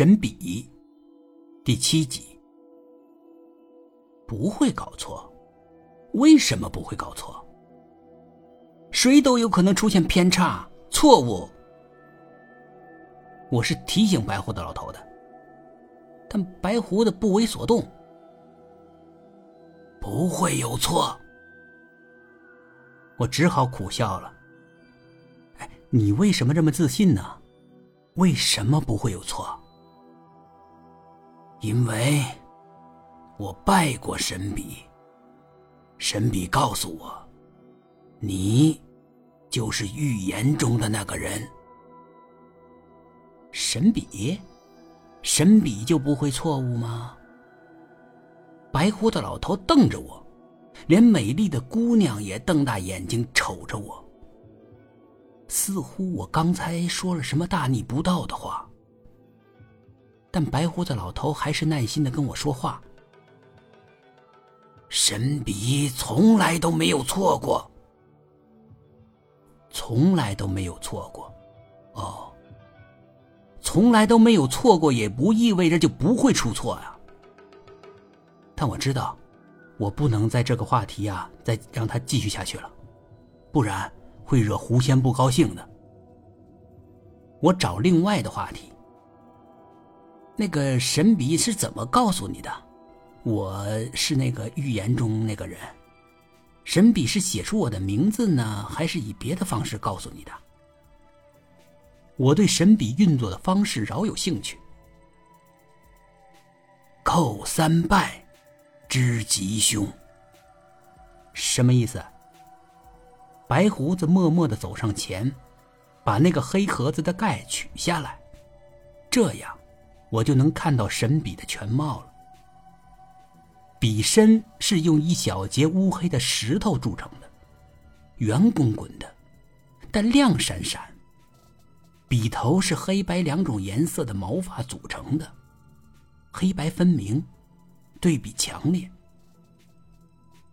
神笔，第七集。不会搞错，为什么不会搞错？谁都有可能出现偏差、错误。我是提醒白胡子老头的，但白胡子不为所动。不会有错，我只好苦笑了。哎，你为什么这么自信呢？为什么不会有错？因为，我拜过神笔。神笔告诉我，你就是预言中的那个人。神笔，神笔就不会错误吗？白胡子老头瞪着我，连美丽的姑娘也瞪大眼睛瞅着我，似乎我刚才说了什么大逆不道的话。但白胡子老头还是耐心的跟我说话。神笔从来都没有错过，从来都没有错过，哦，从来都没有错过，也不意味着就不会出错呀。但我知道，我不能在这个话题啊再让他继续下去了，不然会惹狐仙不高兴的。我找另外的话题。那个神笔是怎么告诉你的？我是那个预言中那个人。神笔是写出我的名字呢，还是以别的方式告诉你的？我对神笔运作的方式饶有兴趣。叩三拜，知吉凶。什么意思？白胡子默默的走上前，把那个黑盒子的盖取下来，这样。我就能看到神笔的全貌了。笔身是用一小截乌黑的石头铸成的，圆滚滚的，但亮闪闪。笔头是黑白两种颜色的毛发组成的，黑白分明，对比强烈。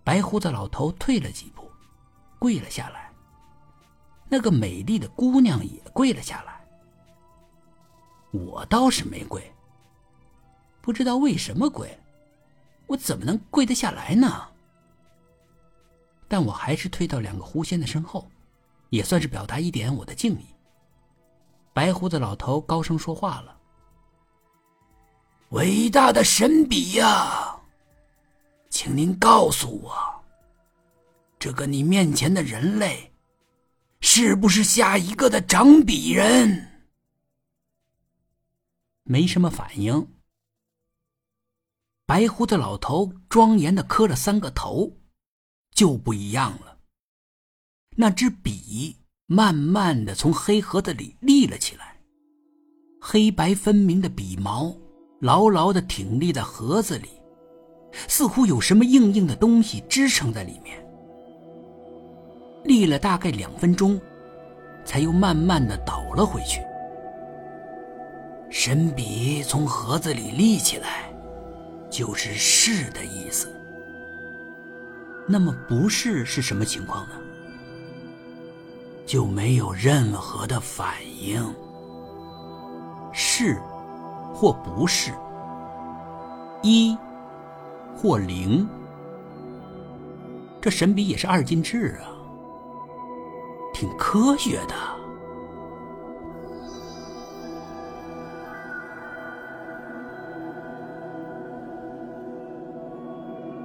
白胡子老头退了几步，跪了下来。那个美丽的姑娘也跪了下来。我倒是没跪，不知道为什么跪，我怎么能跪得下来呢？但我还是退到两个狐仙的身后，也算是表达一点我的敬意。白胡子老头高声说话了：“伟大的神笔呀，请您告诉我，这个你面前的人类，是不是下一个的掌笔人？”没什么反应。白胡子老头庄严的磕了三个头，就不一样了。那支笔慢慢的从黑盒子里立了起来，黑白分明的笔毛牢牢的挺立在盒子里，似乎有什么硬硬的东西支撑在里面。立了大概两分钟，才又慢慢的倒了回去。神笔从盒子里立起来，就是是的意思。那么不是是什么情况呢？就没有任何的反应。是，或不是。一，或零。这神笔也是二进制啊，挺科学的。